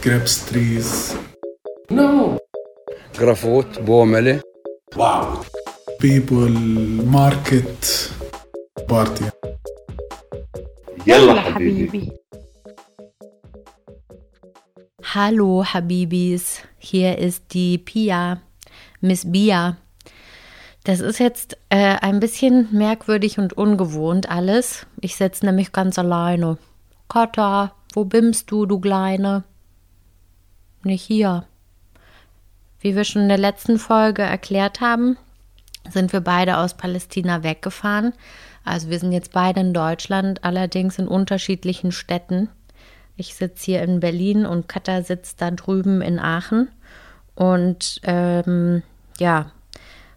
grapes trees. No. Grafot, Bomele. Wow. People, market, party. يلا حبيبي. Hallo Habibis, hier ist die Pia, Miss Bia. Das ist jetzt äh, ein bisschen merkwürdig und ungewohnt alles. Ich sitze nämlich ganz alleine. Kata, wo bimmst du, du Kleine? Nicht hier. Wie wir schon in der letzten Folge erklärt haben, sind wir beide aus Palästina weggefahren. Also wir sind jetzt beide in Deutschland, allerdings in unterschiedlichen Städten. Ich sitze hier in Berlin und Katha sitzt da drüben in Aachen. Und ähm, ja,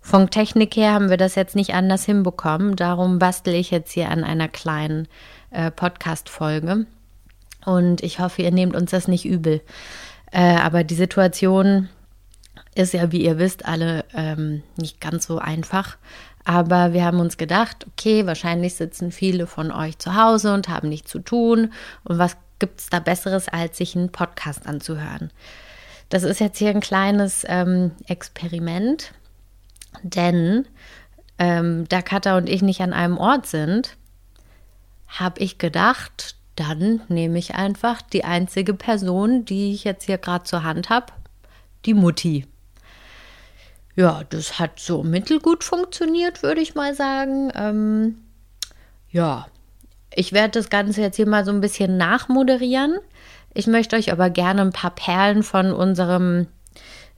von Technik her haben wir das jetzt nicht anders hinbekommen. Darum bastel ich jetzt hier an einer kleinen äh, Podcast-Folge. Und ich hoffe, ihr nehmt uns das nicht übel. Äh, aber die Situation ist ja, wie ihr wisst, alle ähm, nicht ganz so einfach. Aber wir haben uns gedacht, okay, wahrscheinlich sitzen viele von euch zu Hause und haben nichts zu tun. Und was gibt es da Besseres, als sich einen Podcast anzuhören? Das ist jetzt hier ein kleines ähm, Experiment, denn ähm, da Katha und ich nicht an einem Ort sind, habe ich gedacht, dann nehme ich einfach die einzige Person, die ich jetzt hier gerade zur Hand habe, die Mutti. Ja, das hat so mittelgut funktioniert, würde ich mal sagen. Ähm, ja, ich werde das Ganze jetzt hier mal so ein bisschen nachmoderieren. Ich möchte euch aber gerne ein paar Perlen von unserem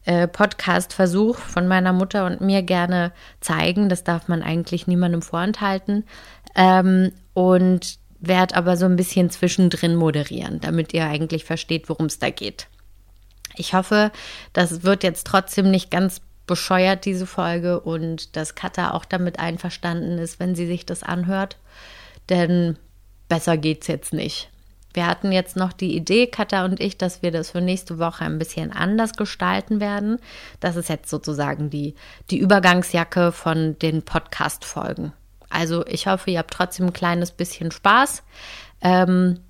äh, Podcast-Versuch von meiner Mutter und mir gerne zeigen. Das darf man eigentlich niemandem vorenthalten. Ähm, und werde aber so ein bisschen zwischendrin moderieren, damit ihr eigentlich versteht, worum es da geht. Ich hoffe, das wird jetzt trotzdem nicht ganz bescheuert, diese Folge, und dass Katha auch damit einverstanden ist, wenn sie sich das anhört. Denn besser geht's jetzt nicht. Wir hatten jetzt noch die Idee, Katha und ich, dass wir das für nächste Woche ein bisschen anders gestalten werden. Das ist jetzt sozusagen die, die Übergangsjacke von den Podcast-Folgen. Also ich hoffe, ihr habt trotzdem ein kleines bisschen Spaß. Ähm,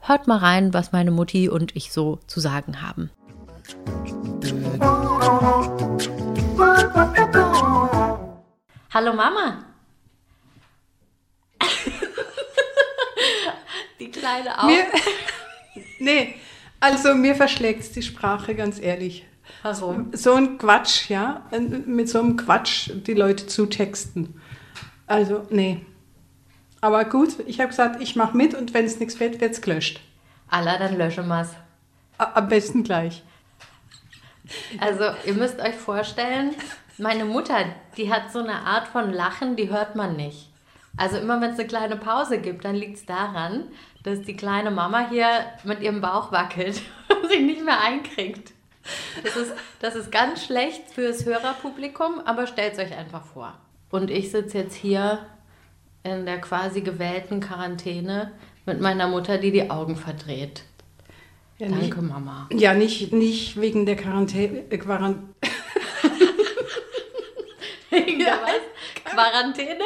hört mal rein, was meine Mutti und ich so zu sagen haben. Hallo Mama. Die kleine auch. Mir, nee, also mir verschlägt es die Sprache, ganz ehrlich. Warum? So ein Quatsch, ja, mit so einem Quatsch die Leute zutexten. Also, nee. Aber gut, ich habe gesagt, ich mache mit und wenn es nichts wird, wird es gelöscht. Allah, dann löschen wir's. A- Am besten gleich. Also, ihr müsst euch vorstellen, meine Mutter, die hat so eine Art von Lachen, die hört man nicht. Also immer wenn es eine kleine Pause gibt, dann liegt es daran, dass die kleine Mama hier mit ihrem Bauch wackelt und sich nicht mehr einkriegt. Das ist, das ist ganz schlecht fürs Hörerpublikum, aber stellt euch einfach vor. Und ich sitze jetzt hier in der quasi gewählten Quarantäne mit meiner Mutter, die die Augen verdreht. Ja, nicht, Danke, Mama. ja, nicht, nicht wegen der Quarantäne. Äh, Quarant Wegen der was? Quarantäne?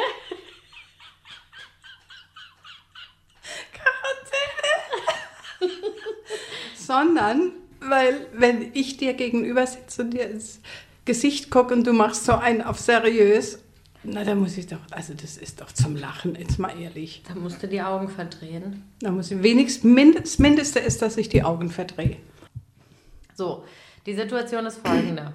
sondern weil, wenn ich dir gegenüber sitze und dir ins Gesicht gucke und du machst so einen auf seriös, na, da muss ich doch, also das ist doch zum Lachen, jetzt mal ehrlich. Da musst du die Augen verdrehen. Da muss ich wenigstens, mindest, das Mindeste ist, dass ich die Augen verdrehe. So, die Situation ist folgende.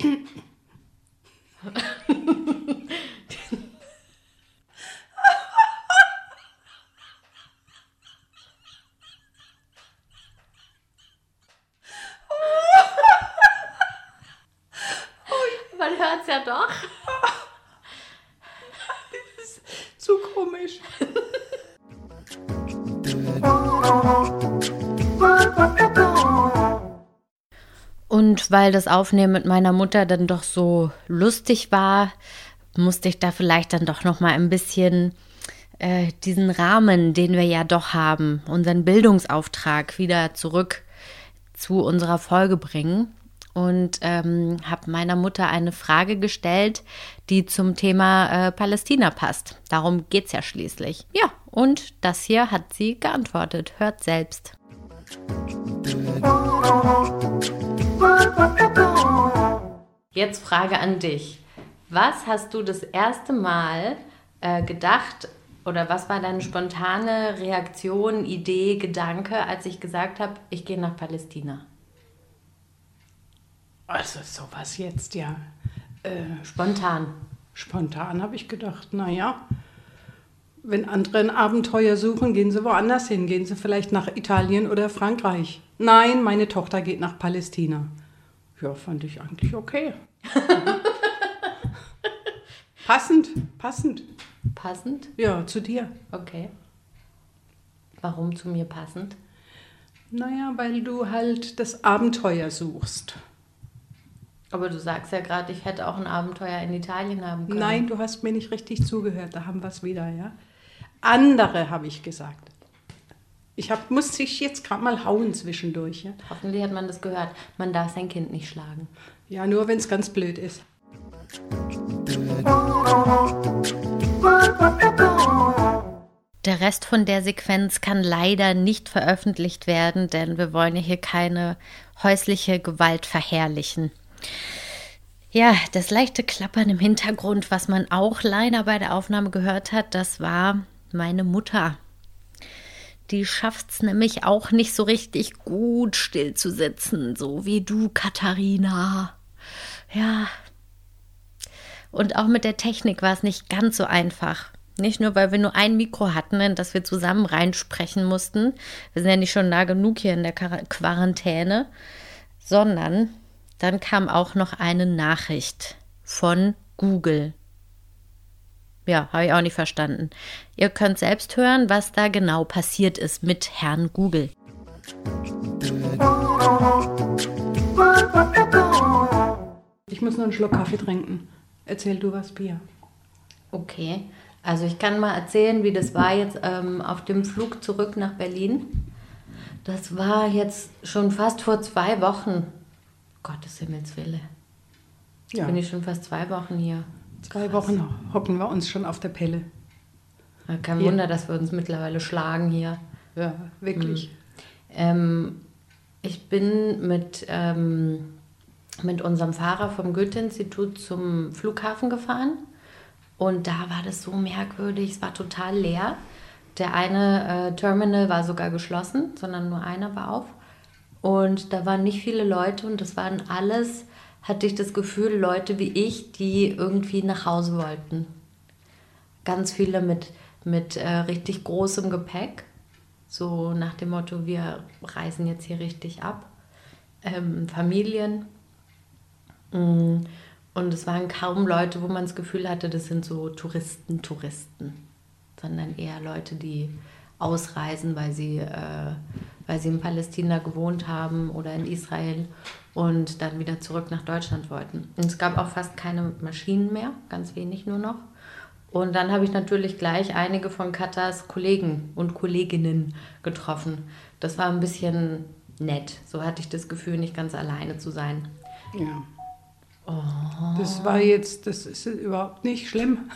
Weil das Aufnehmen mit meiner Mutter dann doch so lustig war, musste ich da vielleicht dann doch noch mal ein bisschen äh, diesen Rahmen, den wir ja doch haben, unseren Bildungsauftrag wieder zurück zu unserer Folge bringen und ähm, habe meiner Mutter eine Frage gestellt, die zum Thema äh, Palästina passt. Darum geht es ja schließlich. Ja, und das hier hat sie geantwortet. Hört selbst. Jetzt Frage an dich. Was hast du das erste Mal äh, gedacht oder was war deine spontane Reaktion, Idee, Gedanke, als ich gesagt habe, ich gehe nach Palästina? Also sowas jetzt, ja. Äh, Spontan. spontan habe ich gedacht, naja, wenn andere ein Abenteuer suchen, gehen sie woanders hin. Gehen sie vielleicht nach Italien oder Frankreich. Nein, meine Tochter geht nach Palästina. Ja, fand ich eigentlich okay. passend, passend. Passend? Ja, zu dir. Okay. Warum zu mir passend? Naja, weil du halt das Abenteuer suchst. Aber du sagst ja gerade, ich hätte auch ein Abenteuer in Italien haben können. Nein, du hast mir nicht richtig zugehört. Da haben wir es wieder, ja. Andere habe ich gesagt. Ich hab, muss sich jetzt gerade mal hauen zwischendurch. Ja, Hoffentlich hat man das gehört. Man darf sein Kind nicht schlagen. ja nur wenn es ganz blöd ist. Der Rest von der Sequenz kann leider nicht veröffentlicht werden, denn wir wollen ja hier keine häusliche Gewalt verherrlichen. Ja, das leichte Klappern im Hintergrund, was man auch leider bei der Aufnahme gehört hat, das war meine Mutter. Die schafft's nämlich auch nicht so richtig gut still zu sitzen, so wie du, Katharina. Ja. Und auch mit der Technik war es nicht ganz so einfach. Nicht nur, weil wir nur ein Mikro hatten, in das wir zusammen reinsprechen mussten. Wir sind ja nicht schon nah genug hier in der Quar- Quarantäne, sondern dann kam auch noch eine Nachricht von Google. Ja, habe ich auch nicht verstanden. Ihr könnt selbst hören, was da genau passiert ist mit Herrn Google. Ich muss nur einen Schluck Kaffee trinken. Erzähl du was, Pia. Okay, also ich kann mal erzählen, wie das war jetzt ähm, auf dem Flug zurück nach Berlin. Das war jetzt schon fast vor zwei Wochen. Gottes Himmels Wille. Jetzt Ja, bin ich schon fast zwei Wochen hier. Zwei Wochen hocken wir uns schon auf der Pelle. Kein Ja. Wunder, dass wir uns mittlerweile schlagen hier. Ja, wirklich. Ähm, ich bin mit, ähm, mit unserem Fahrer vom Goethe-Institut zum Flughafen gefahren und da war das so merkwürdig, es war total leer. Der eine äh, Terminal war sogar geschlossen, sondern nur einer war auf. Und da waren nicht viele Leute und das waren alles, hatte ich das Gefühl, Leute wie ich, die irgendwie nach Hause wollten. Ganz viele mit, mit äh, richtig großem Gepäck. So nach dem Motto, wir reisen jetzt hier richtig ab. Ähm, Familien. Mm, Und es waren kaum Leute, wo man das Gefühl hatte, das sind so Touristen, Touristen. Sondern eher Leute, die ausreisen, weil sie, äh, weil sie in Palästina gewohnt haben oder in Israel und dann wieder zurück nach Deutschland wollten. Und es gab auch fast keine Maschinen mehr, ganz wenig nur noch. Und dann habe ich natürlich gleich einige von Katas Kollegen und Kolleginnen getroffen. Das war ein bisschen nett. So hatte ich das Gefühl, nicht ganz alleine zu sein. Ja. Oh. Das war jetzt, das ist überhaupt nicht schlimm.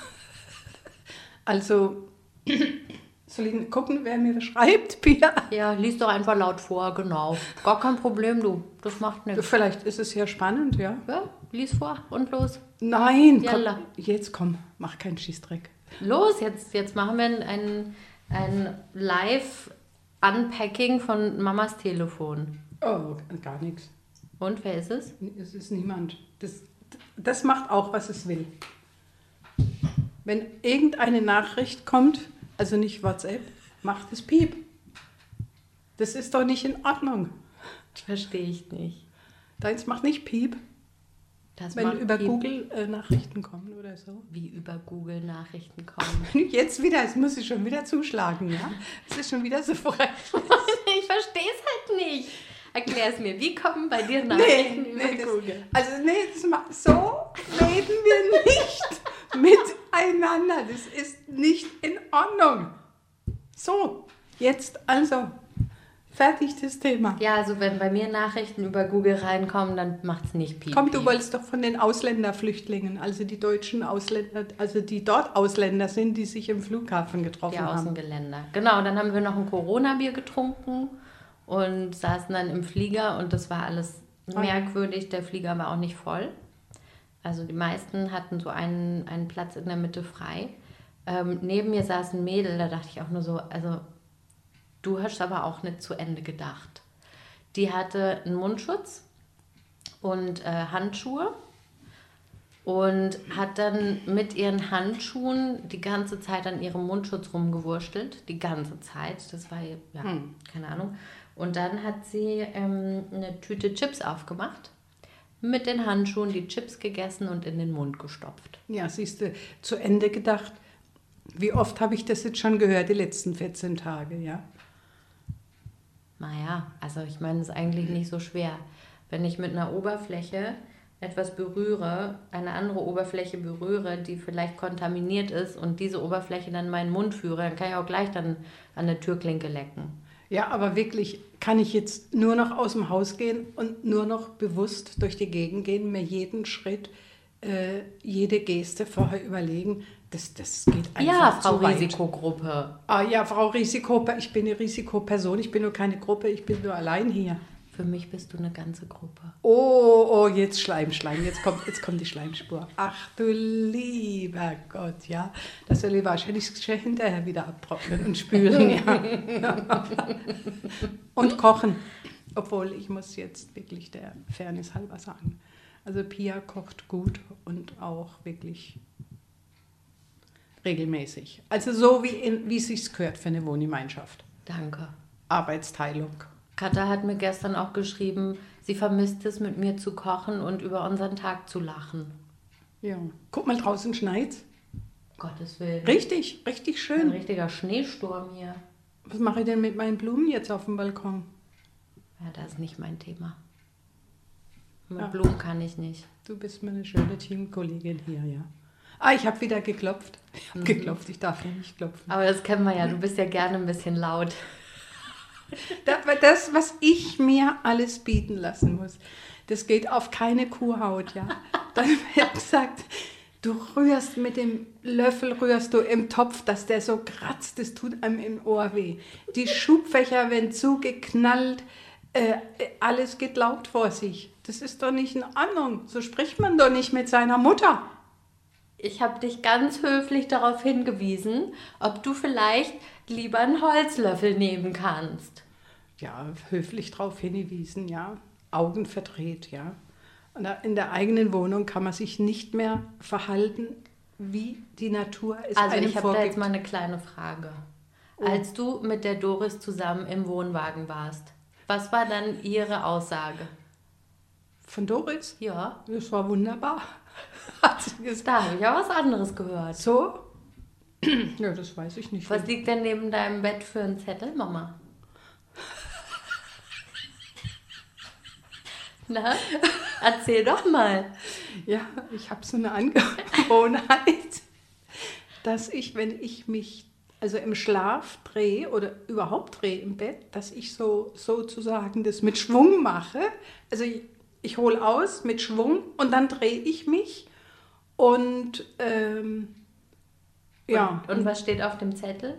Also, soll ich gucken, wer mir schreibt, Pia? Ja, lies doch einfach laut vor, genau. Gar kein Problem, du. Das macht nichts. Vielleicht ist es ja spannend, ja? Ja, lies vor und los. Nein, komm, jetzt komm, mach keinen Schießdreck. Los, jetzt, jetzt machen wir ein, ein Live-Unpacking von Mamas Telefon. Oh, gar nichts. Und wer ist es? Es ist niemand. Das, das macht auch, was es will. Wenn irgendeine Nachricht kommt, also nicht WhatsApp, macht es Piep. Das ist doch nicht in Ordnung. Verstehe ich nicht. Deins macht nicht Piep, Das wenn über Piep. Google äh, Nachrichten kommen oder so. Wie über Google Nachrichten kommen. Jetzt wieder, es muss ich schon wieder zuschlagen, ja? Es ist schon wieder so frech. ich verstehe es halt nicht. Erklär es mir. Wie kommen bei dir Nee, Nachrichten über nee, das, Google? also nee, das so reden wir nicht miteinander. Das ist nicht in Ordnung. So, jetzt also, fertig das Thema. Ja, also wenn bei mir Nachrichten über Google reinkommen, dann macht es nicht piep. Komm, du wolltest doch von den Ausländerflüchtlingen, also die deutschen Ausländer, also die dort Ausländer sind, die sich im Flughafen getroffen Die haben. Außengeländer. Genau, dann haben wir noch ein Corona-Bier getrunken und saßen dann im Flieger und das war alles Ah. merkwürdig. Der Flieger war auch nicht voll. Also die meisten hatten so einen, einen Platz in der Mitte frei. Ähm, neben mir saß ein Mädel, da dachte ich auch nur so, also du hast aber auch nicht zu Ende gedacht. Die hatte einen Mundschutz und äh, Handschuhe und hat dann mit ihren Handschuhen die ganze Zeit an ihrem Mundschutz rumgewurstelt. Die ganze Zeit. Das war, ja, keine Ahnung. Und dann hat sie ähm, eine Tüte Chips aufgemacht, mit den Handschuhen die Chips gegessen und in den Mund gestopft. Ja, siehst du, zu Ende gedacht. Wie oft habe ich das jetzt schon gehört, die letzten 14 Tage, ja? Naja, also ich meine, es ist eigentlich nicht so schwer. Wenn ich mit einer Oberfläche etwas berühre, eine andere Oberfläche berühre, die vielleicht kontaminiert ist und diese Oberfläche dann in meinen Mund führe, dann kann ich auch gleich dann an der Türklinke lecken. Ja, aber wirklich, kann ich jetzt nur noch aus dem Haus gehen und nur noch bewusst durch die Gegend gehen, mir jeden Schritt, äh, jede Geste vorher überlegen? Das, das geht einfach Ja, Frau zu weit. Risikogruppe. Ah ja, Frau Risiko, ich bin eine Risikoperson, ich bin nur keine Gruppe, ich bin nur allein hier. Für mich bist du eine ganze Gruppe. Oh, oh, jetzt Schleim, Schleim, jetzt kommt, jetzt kommt die Schleimspur. Ach du lieber Gott, ja. Das soll ich wahrscheinlich schon hinterher wieder abtrocknen und spülen, ja. und kochen. Obwohl, ich muss jetzt wirklich der Fairness halber sagen. Also Pia kocht gut und auch wirklich regelmäßig. Also so, wie, in, wie es sich gehört für eine Wohngemeinschaft. Danke. Arbeitsteilung. Katha hat mir gestern auch geschrieben, sie vermisst es, mit mir zu kochen und über unseren Tag zu lachen. Ja. Guck mal, draußen schneit's. Gottes Willen. Richtig, richtig Ein schön. richtiger Schneesturm hier. Was mache ich denn mit meinen Blumen jetzt auf dem Balkon? Ja, das ist nicht mein Thema. Mit Ja. Blumen kann ich nicht. Du bist mir eine schöne Teamkollegin hier, ja. Ah, ich habe wieder geklopft. Ich habe geklopft, ich darf ja nicht klopfen. Aber das kennen wir ja, du bist ja gerne ein bisschen laut. Das, das, was ich mir alles bieten lassen muss, das geht auf keine Kuhhaut, ja. Dann wird gesagt, du rührst mit dem Löffel, rührst du im Topf, dass der so kratzt, das tut einem im Ohr weh. Die Schubfächer werden zugeknallt, äh, alles geht laut vor sich. Das ist doch nicht in Ordnung. So spricht man doch nicht mit seiner Mutter. Ich habe dich ganz höflich darauf hingewiesen, ob du vielleicht lieber einen Holzlöffel nehmen kannst. ja, höflich darauf hingewiesen, ja, Augen verdreht, ja. Und in der eigenen Wohnung kann man sich nicht mehr verhalten, wie die Natur es Also einem ich habe da jetzt mal eine kleine Frage. Oh. Als du mit der Doris zusammen im Wohnwagen warst, was war dann ihre Aussage? Von Doris, Ja, das war wunderbar, hat sie gesagt. da habe ich auch was anderes gehört. So? Ja, das weiß ich nicht. Was liegt denn neben deinem Bett für ein Zettel, Mama? Na, erzähl doch mal. Ja, ich habe so eine Angewohnheit, dass ich, wenn ich mich also im Schlaf drehe oder überhaupt drehe im Bett, dass ich so sozusagen das mit Schwung mache. Also ich, ich hole aus mit Schwung und dann drehe ich mich und ähm, ja. Und, und was steht auf dem Zettel?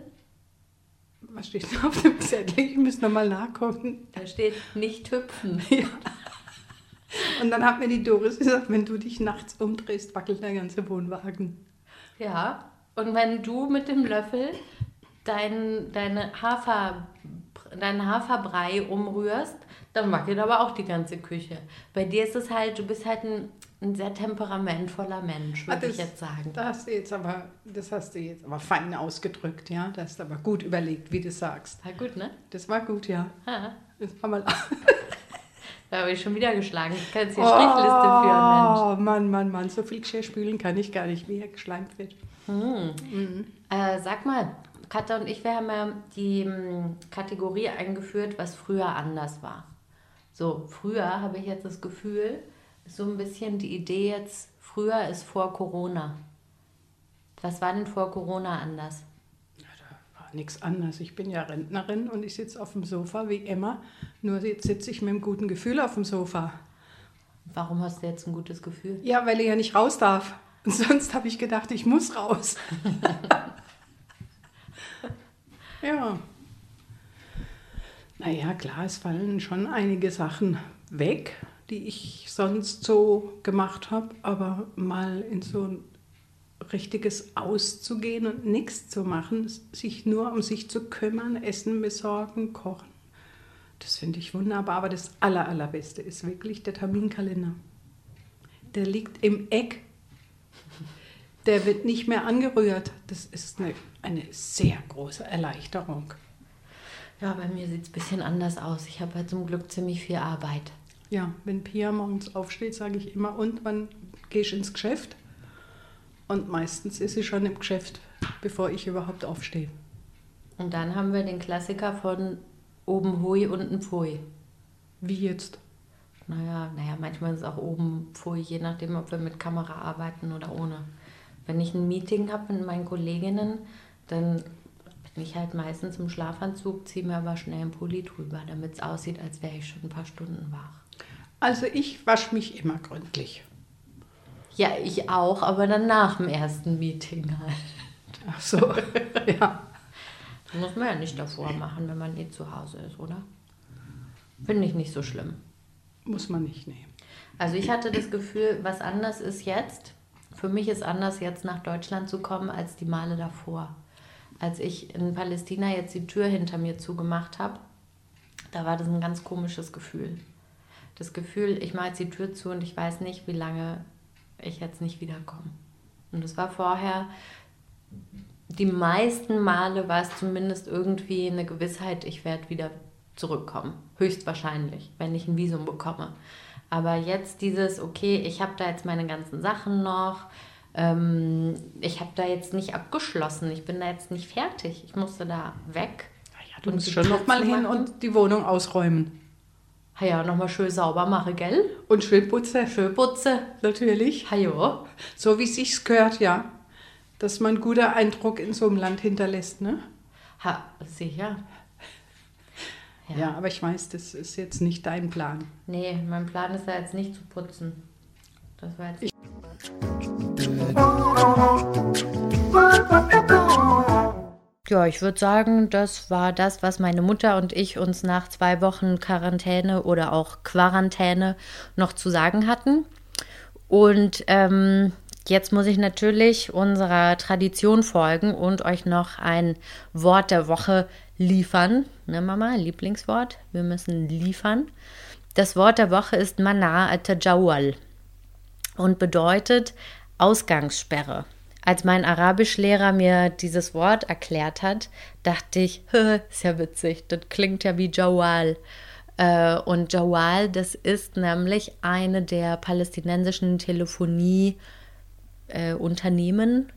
was steht auf dem Zettel? Ich muss nochmal nachgucken. Da steht nicht hüpfen. Und dann hat mir die Doris gesagt, wenn du dich nachts umdrehst, wackelt der ganze Wohnwagen. Ja, und wenn du mit dem Löffel dein, deine Hafer, deinen Haferbrei umrührst, dann wackelt aber auch die ganze Küche. Bei dir ist es halt, du bist halt ein, ein sehr temperamentvoller Mensch, würde Ah, ich jetzt sagen. Das hast du jetzt aber, das hast du jetzt aber fein ausgedrückt, ja. Das hast du aber gut überlegt, wie du sagst. War gut, ne? Das war gut, ja. Ah, Das war mal. da habe ich schon wieder geschlagen. Ich kann jetzt hier Strichliste führen, Mensch. Oh, Mann, Mann, Mann, so viel Geschirr spülen kann ich gar nicht, wie er geschleimt wird. Äh, sag mal, Katja und ich, wir haben ja die ähm, Kategorie eingeführt, was früher anders war. So, früher habe ich jetzt das Gefühl, so ein bisschen die Idee jetzt, früher ist vor Corona. Was war denn vor Corona anders? War nichts anderes. Ich bin ja Rentnerin und ich sitze auf dem Sofa wie immer. Nur jetzt sitze ich mit einem guten Gefühl auf dem Sofa. Warum hast du jetzt ein gutes Gefühl? Ja, weil ich ja nicht raus darf. Und sonst habe ich gedacht, ich muss raus. ja. Naja, klar, es fallen schon einige Sachen weg, die ich sonst so gemacht habe, aber mal in so ein richtiges Auszugehen und nichts zu machen, sich nur um sich zu kümmern, Essen besorgen, kochen. Das finde ich wunderbar, aber das Aller, Allerbeste ist wirklich der Terminkalender. Der liegt im Eck. Der wird nicht mehr angerührt. Das ist eine, eine sehr große Erleichterung. Ja, bei mir sieht es ein bisschen anders aus. Ich habe halt zum Glück ziemlich viel Arbeit. Ja, wenn Pia morgens aufsteht, sage ich immer, und wann gehst du ins Geschäft? Und meistens ist sie schon im Geschäft, bevor ich überhaupt aufstehe. Und dann haben wir den Klassiker von oben Hui, unten Pfui. Wie jetzt? Naja, naja, manchmal ist es auch oben Pfui, je nachdem, ob wir mit Kamera arbeiten oder ohne. Wenn ich ein Meeting habe mit meinen Kolleginnen, dann bin ich halt meistens im Schlafanzug, ziehe mir aber schnell einen Pulli drüber, damit es aussieht, als wäre ich schon ein paar Stunden wach. Also ich wasche mich immer gründlich. Ja, ich auch, aber dann nach dem ersten Meeting halt. Ach so, ja. Das muss man ja nicht davor machen, wenn man eh zu Hause ist, oder? Finde ich nicht so schlimm. Muss man nicht nehmen. Also ich hatte das Gefühl, was anders ist jetzt. Für mich ist anders jetzt nach Deutschland zu kommen als die Male davor. Als ich in Palästina jetzt die Tür hinter mir zugemacht habe, da war das ein ganz komisches Gefühl. Das Gefühl, ich mache jetzt die Tür zu und ich weiß nicht, wie lange ich jetzt nicht wiederkomme. Und das war vorher, die meisten Male war es zumindest irgendwie eine Gewissheit, ich werde wieder zurückkommen. Höchstwahrscheinlich, wenn ich ein Visum bekomme. Aber jetzt dieses, okay, ich habe da jetzt meine ganzen Sachen noch, ähm, ich habe da jetzt nicht abgeschlossen, ich bin da jetzt nicht fertig, ich musste da weg. Ja, du musst schon Tür noch mal hin und die Wohnung ausräumen. Ja, nochmal schön sauber mache, gell? Und schön putzen. Schön putze. Natürlich. Hajo. So wie es sich gehört, ja. Dass man einen guten Eindruck in so einem Land hinterlässt, ne? Ha, sicher. Ja. aber ich weiß, das ist jetzt nicht dein Plan. Nee, mein Plan ist da jetzt nicht zu putzen. Das war jetzt. Ja, ich würde sagen, das war das, was meine Mutter und ich uns nach zwei Wochen Quarantäne oder auch Quarantäne noch zu sagen hatten. Und ähm, jetzt muss ich natürlich unserer Tradition folgen und euch noch ein Wort der Woche liefern. Ne, Mama, Lieblingswort? Wir müssen liefern. Das Wort der Woche ist Mana al-Tajawal und bedeutet Ausgangssperre. Als mein Arabischlehrer mir dieses Wort erklärt hat, dachte ich, ist ja witzig, das klingt ja wie Jawal. Äh, Und Jawal, das ist nämlich eine der palästinensischen Telefonieunternehmen.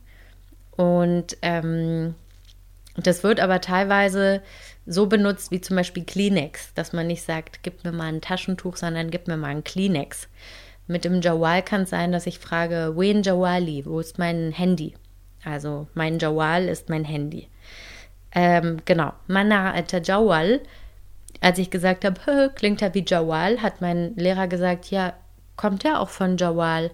Und ähm, das wird aber teilweise so benutzt wie zum Beispiel Kleenex, dass man nicht sagt, gib mir mal ein Taschentuch, sondern gib mir mal ein Kleenex. Mit dem Jawal kann es sein, dass ich frage, wen Jawali, wo ist mein Handy? Also mein Jawal ist mein Handy. Ähm, genau, Mana al-Tajawal, als ich gesagt habe, klingt ja wie Jawal, hat mein Lehrer gesagt, ja, kommt ja auch von Jawal.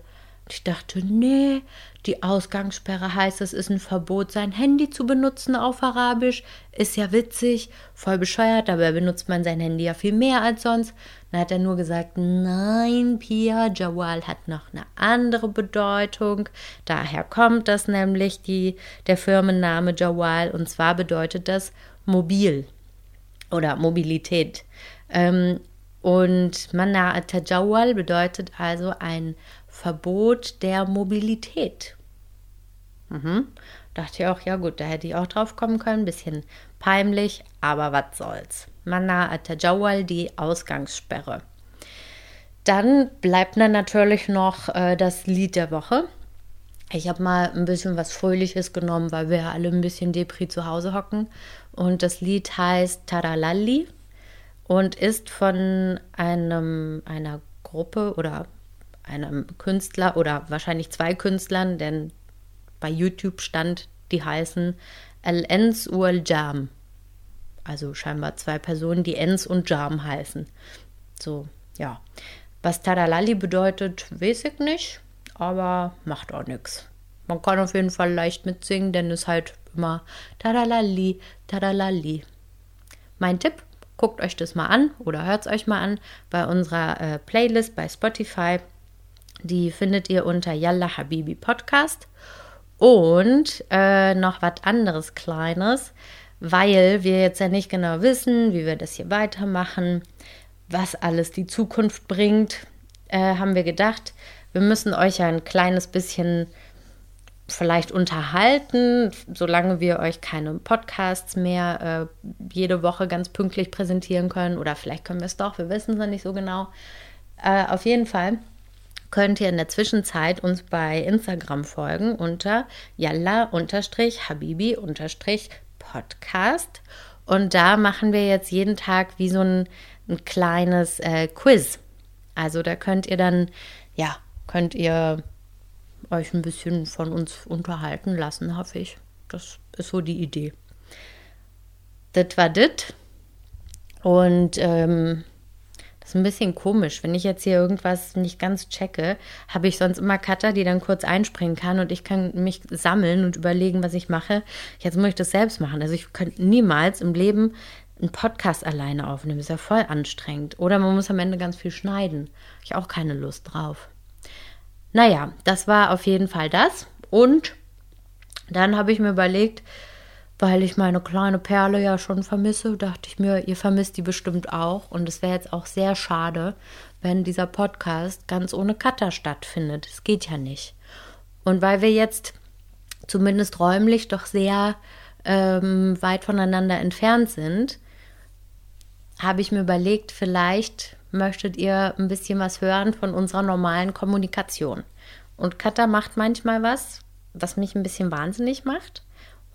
Ich dachte, nee, die Ausgangssperre heißt, es ist ein Verbot, sein Handy zu benutzen auf Arabisch. Ist ja witzig, voll bescheuert, aber benutzt man sein Handy ja viel mehr als sonst. Dann hat er nur gesagt, nein, Pia, Jawal hat noch eine andere Bedeutung. Daher kommt das nämlich die, der Firmenname Jawal und zwar bedeutet das mobil oder Mobilität. Ähm, und Mana Tajawal bedeutet also ein Verbot der Mobilität. Mhm. Dachte ich auch, ja gut, da hätte ich auch drauf kommen können. Bisschen peinlich, aber was soll's. Mana Tajawal, die Ausgangssperre. Dann bleibt dann natürlich noch äh, das Lied der Woche. Ich habe mal ein bisschen was Fröhliches genommen, weil wir ja alle ein bisschen Depri zu Hause hocken. Und das Lied heißt Taralalli und ist von einem, einer Gruppe oder einem Künstler oder wahrscheinlich zwei Künstlern, denn bei YouTube stand, die heißen El-Ens Uel Jam. Also scheinbar zwei Personen, die Ens und Jam heißen. So, ja. Was Taralalli bedeutet, weiß ich nicht, aber macht auch nichts. Man kann auf jeden Fall leicht mitsingen, denn es halt immer Taralalli, Taralalli. Mein Tipp, Guckt euch das mal an oder hört es euch mal an bei unserer äh, Playlist bei Spotify. Die findet ihr unter Yalla Habibi Podcast. Und äh, noch was anderes Kleines, weil wir jetzt ja nicht genau wissen, wie wir das hier weitermachen, was alles die Zukunft bringt, äh, haben wir gedacht, wir müssen euch ein kleines bisschen vielleicht unterhalten, solange wir euch keine Podcasts mehr äh, jede Woche ganz pünktlich präsentieren können. Oder vielleicht können wir es doch, wir wissen es noch nicht so genau. Äh, auf jeden Fall könnt ihr in der Zwischenzeit uns bei Instagram folgen unter yalla-habibi-podcast. Und da machen wir jetzt jeden Tag wie so ein, ein kleines äh, Quiz. Also da könnt ihr dann, ja, könnt ihr euch ein bisschen von uns unterhalten lassen, hoffe ich. Das ist so die Idee. Das war das. Und ähm, das ist ein bisschen komisch. Wenn ich jetzt hier irgendwas nicht ganz checke, habe ich sonst immer Cutter, die dann kurz einspringen kann und ich kann mich sammeln und überlegen, was ich mache. Jetzt muss ich das selbst machen. Also ich könnte niemals im Leben einen Podcast alleine aufnehmen. Ist ja voll anstrengend. Oder man muss am Ende ganz viel schneiden. Habe ich auch keine Lust drauf. Naja, das war auf jeden Fall das. Und dann habe ich mir überlegt, weil ich meine kleine Perle ja schon vermisse, dachte ich mir, ihr vermisst die bestimmt auch. Und es wäre jetzt auch sehr schade, wenn dieser Podcast ganz ohne Cutter stattfindet. Es geht ja nicht. Und weil wir jetzt zumindest räumlich doch sehr ähm, weit voneinander entfernt sind, habe ich mir überlegt, vielleicht möchtet ihr ein bisschen was hören von unserer normalen Kommunikation. Und Katha macht manchmal was, was mich ein bisschen wahnsinnig macht.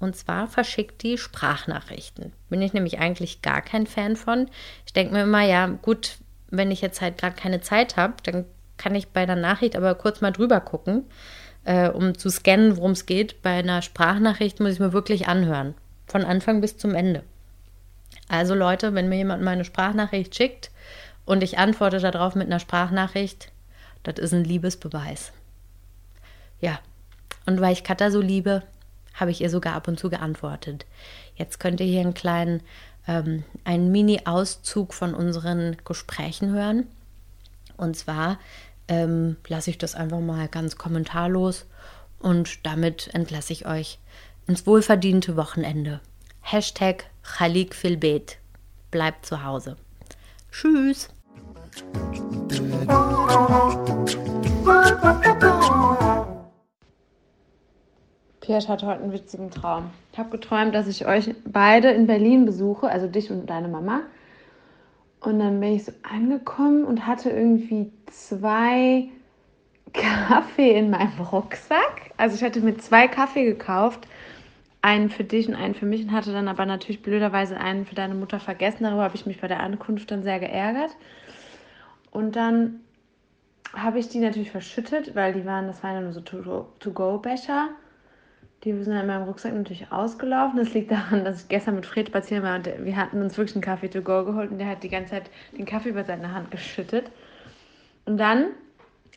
Und zwar verschickt die Sprachnachrichten. Bin ich nämlich eigentlich gar kein Fan von. Ich denke mir immer, ja, gut, wenn ich jetzt halt gerade keine Zeit habe, dann kann ich bei der Nachricht aber kurz mal drüber gucken, äh, um zu scannen, worum es geht. Bei einer Sprachnachricht muss ich mir wirklich anhören. Von Anfang bis zum Ende. Also Leute, wenn mir jemand meine Sprachnachricht schickt und ich antworte darauf mit einer Sprachnachricht, das ist ein Liebesbeweis. Ja, und weil ich Katha so liebe, habe ich ihr sogar ab und zu geantwortet. Jetzt könnt ihr hier einen kleinen, ähm, einen Mini-Auszug von unseren Gesprächen hören. Und zwar ähm, lasse ich das einfach mal ganz kommentarlos und damit entlasse ich euch ins wohlverdiente Wochenende. Hashtag Khalik Filbet. Bleibt zu Hause. Tschüss. Pierre hatte heute einen witzigen Traum. Ich habe geträumt, dass ich euch beide in Berlin besuche, also dich und deine Mama. Und dann bin ich so angekommen und hatte irgendwie zwei Kaffee in meinem Rucksack. Also ich hatte mir zwei Kaffee gekauft, einen für dich und einen für mich und hatte dann aber natürlich blöderweise einen für deine Mutter vergessen. Darüber habe ich mich bei der Ankunft dann sehr geärgert. Und dann habe ich die natürlich verschüttet, weil die waren, das waren ja nur so To-Go-Becher. Die sind in meinem Rucksack natürlich ausgelaufen. Das liegt daran, dass ich gestern mit Fred spazieren war und wir hatten uns wirklich einen Kaffee to go geholt und der hat die ganze Zeit den Kaffee über seine Hand geschüttet. Und dann,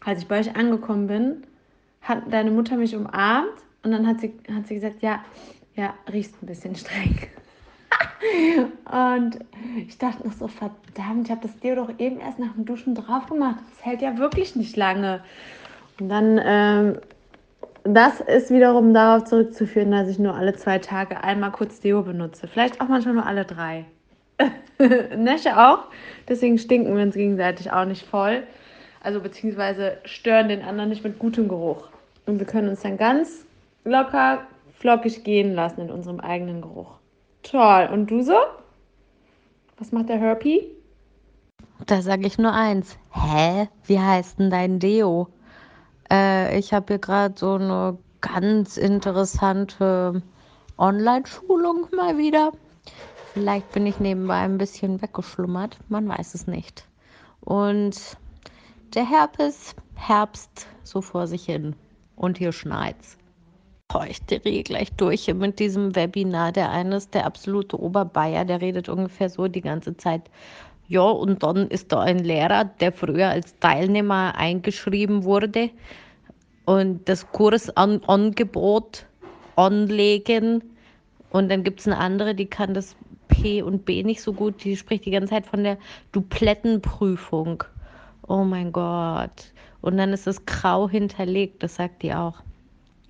als ich bei euch angekommen bin, hat deine Mutter mich umarmt und dann hat sie, hat sie gesagt, ja, ja, riechst ein bisschen streng. und ich dachte noch so, verdammt, ich habe das dir doch eben erst nach dem Duschen drauf gemacht. Das hält ja wirklich nicht lange. Und dann ähm, das ist wiederum darauf zurückzuführen, dass ich nur alle zwei Tage einmal kurz Deo benutze. Vielleicht auch manchmal nur alle drei. Nesche auch. Deswegen stinken wir uns gegenseitig auch nicht voll. Also beziehungsweise stören den anderen nicht mit gutem Geruch. Und wir können uns dann ganz locker, flockig gehen lassen in unserem eigenen Geruch. Toll. Und du so? Was macht der Herpy? Da sage ich nur eins. Hä? Wie heißt denn dein Deo? Äh, ich habe hier gerade so eine ganz interessante Online-Schulung mal wieder. Vielleicht bin ich nebenbei ein bisschen weggeschlummert, man weiß es nicht. Und der Herpes, Herbst so vor sich hin. Und hier schneit's. Boah, ich drehe gleich durch mit diesem Webinar. Der eine ist der absolute Oberbayer, der redet ungefähr so die ganze Zeit. Ja, und dann ist da ein Lehrer, der früher als Teilnehmer eingeschrieben wurde und das Kursangebot anlegen. Und dann gibt es eine andere, die kann das P und B nicht so gut. Die spricht die ganze Zeit von der Duplettenprüfung. Oh mein Gott. Und dann ist es grau hinterlegt, das sagt die auch.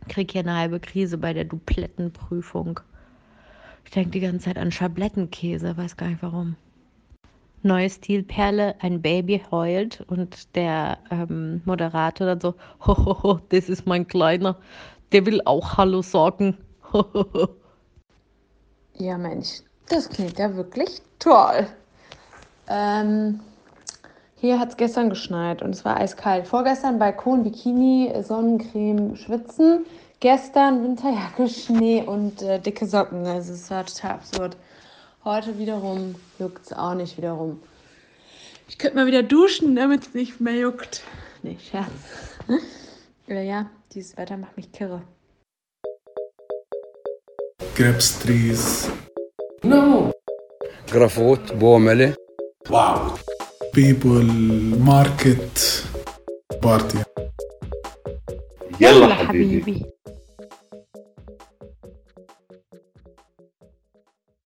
Ich krieg hier eine halbe Krise bei der Duplettenprüfung. Ich denke die ganze Zeit an Schablettenkäse, weiß gar nicht warum. Neue Stilperle, ein Baby heult und der ähm, Moderator dann so, hohoho, das ist mein Kleiner, der will auch Hallo sagen. Ja, Mensch, das klingt ja wirklich toll. Ähm, hier hat es gestern geschneit und es war eiskalt. Vorgestern Balkon, Bikini, Sonnencreme, Schwitzen. Gestern Winterjacke, Schnee und äh, dicke Socken. Also es war total absurd. Heute wiederum juckt es auch nicht wiederum. Ich könnte mal wieder duschen, damit es nicht mehr juckt. Nee, Scherz. äh, ja, dieses Wetter macht mich kirre. grapes trees, No. جرافوت بومله Wow. people, market, party. يلا يلا حبيبي حبيبي